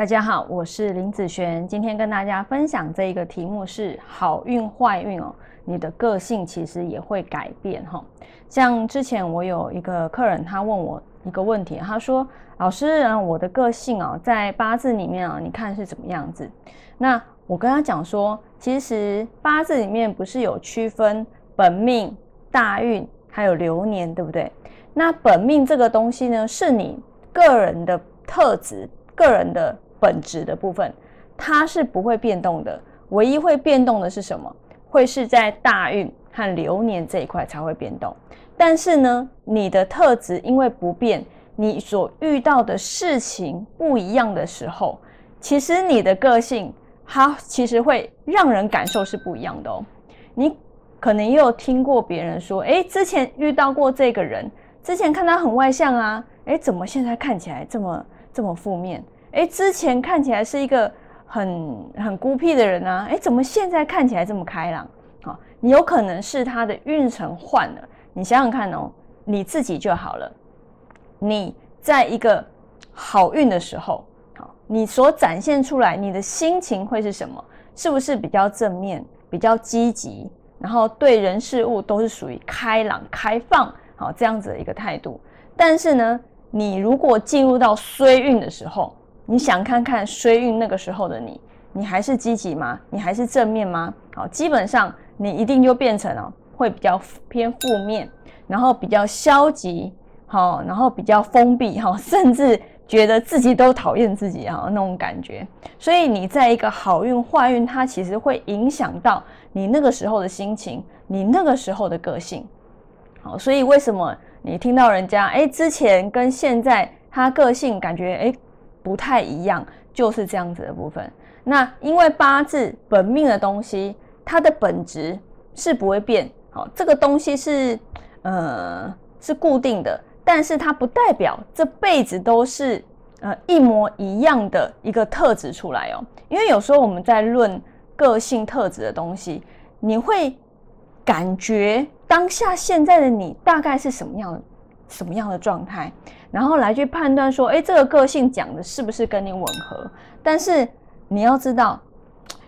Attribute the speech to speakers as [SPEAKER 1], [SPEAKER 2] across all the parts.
[SPEAKER 1] 大家好，我是林子璇，今天跟大家分享这一个题目是好运坏运哦，你的个性其实也会改变哈。像之前我有一个客人，他问我一个问题，他说：“老师，啊，我的个性啊，在八字里面啊，你看是怎么样子？”那我跟他讲说，其实八字里面不是有区分本命、大运还有流年，对不对？那本命这个东西呢，是你个人的特质、个人的本质的部分，它是不会变动的。唯一会变动的是什么？会是在大运和流年这一块才会变动。但是呢，你的特质因为不变，你所遇到的事情不一样的时候，其实你的个性它其实会让人感受是不一样的哦。你可能也有听过别人说，诶，之前遇到过这个人。之前看他很外向啊，哎，怎么现在看起来这么这么负面？哎，之前看起来是一个很很孤僻的人啊，哎，怎么现在看起来这么开朗？好，你有可能是他的运程换了。你想想看哦，你自己就好了。你在一个好运的时候，好，你所展现出来你的心情会是什么？是不是比较正面、比较积极？然后对人事物都是属于开朗、开放？好，这样子的一个态度。但是呢，你如果进入到衰运的时候，你想看看衰运那个时候的你，你还是积极吗？你还是正面吗？好，基本上你一定就变成了会比较偏负面，然后比较消极，好，然后比较封闭，哈，甚至觉得自己都讨厌自己啊那种感觉。所以你在一个好运坏运，它其实会影响到你那个时候的心情，你那个时候的个性。好，所以为什么你听到人家哎之前跟现在他个性感觉哎不太一样，就是这样子的部分。那因为八字本命的东西，它的本质是不会变。好，这个东西是呃是固定的，但是它不代表这辈子都是呃一模一样的一个特质出来哦。因为有时候我们在论个性特质的东西，你会感觉。当下现在的你大概是什么样的什么样的状态，然后来去判断说，哎，这个个性讲的是不是跟你吻合？但是你要知道，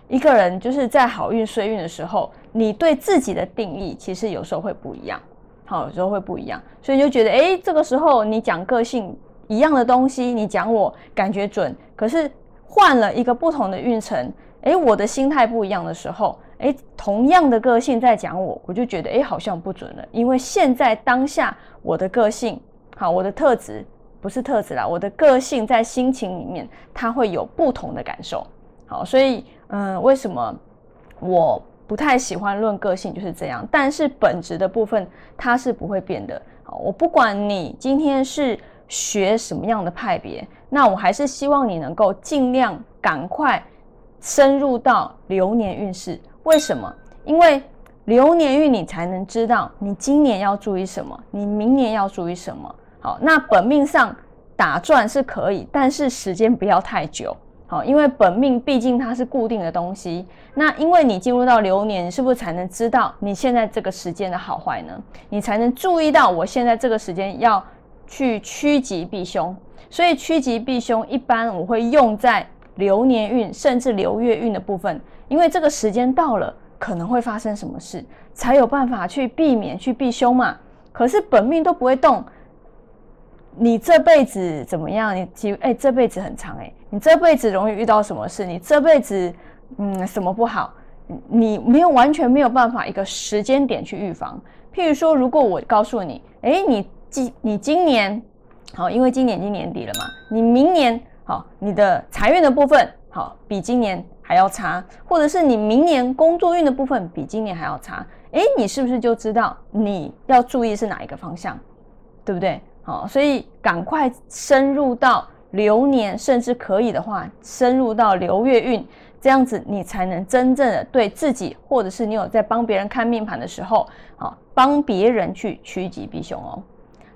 [SPEAKER 1] 一个人就是在好运衰运的时候，你对自己的定义其实有时候会不一样，好，有时候会不一样，所以就觉得，哎，这个时候你讲个性一样的东西，你讲我感觉准，可是换了一个不同的运程，哎，我的心态不一样的时候。哎，同样的个性在讲我，我就觉得哎，好像不准了。因为现在当下我的个性，好，我的特质不是特质啦，我的个性在心情里面，它会有不同的感受。好，所以嗯，为什么我不太喜欢论个性就是这样？但是本质的部分它是不会变的。好，我不管你今天是学什么样的派别，那我还是希望你能够尽量赶快深入到流年运势。为什么？因为流年运你才能知道你今年要注意什么，你明年要注意什么。好，那本命上打转是可以，但是时间不要太久。好，因为本命毕竟它是固定的东西。那因为你进入到流年，是不是才能知道你现在这个时间的好坏呢？你才能注意到我现在这个时间要去趋吉避凶。所以趋吉避凶一般我会用在流年运甚至流月运的部分。因为这个时间到了，可能会发生什么事，才有办法去避免、去避凶嘛。可是本命都不会动，你这辈子怎么样？你其哎，这辈子很长哎，你这辈子容易遇到什么事？你这辈子嗯什么不好？你没有完全没有办法一个时间点去预防。譬如说，如果我告诉你，哎，你今你今年好，因为今年已经年底了嘛，你明年好，你的财运的部分好，比今年。还要差，或者是你明年工作运的部分比今年还要差，诶，你是不是就知道你要注意是哪一个方向，对不对？好，所以赶快深入到流年，甚至可以的话，深入到流月运，这样子你才能真正的对自己，或者是你有在帮别人看命盘的时候，好，帮别人去趋吉避凶哦。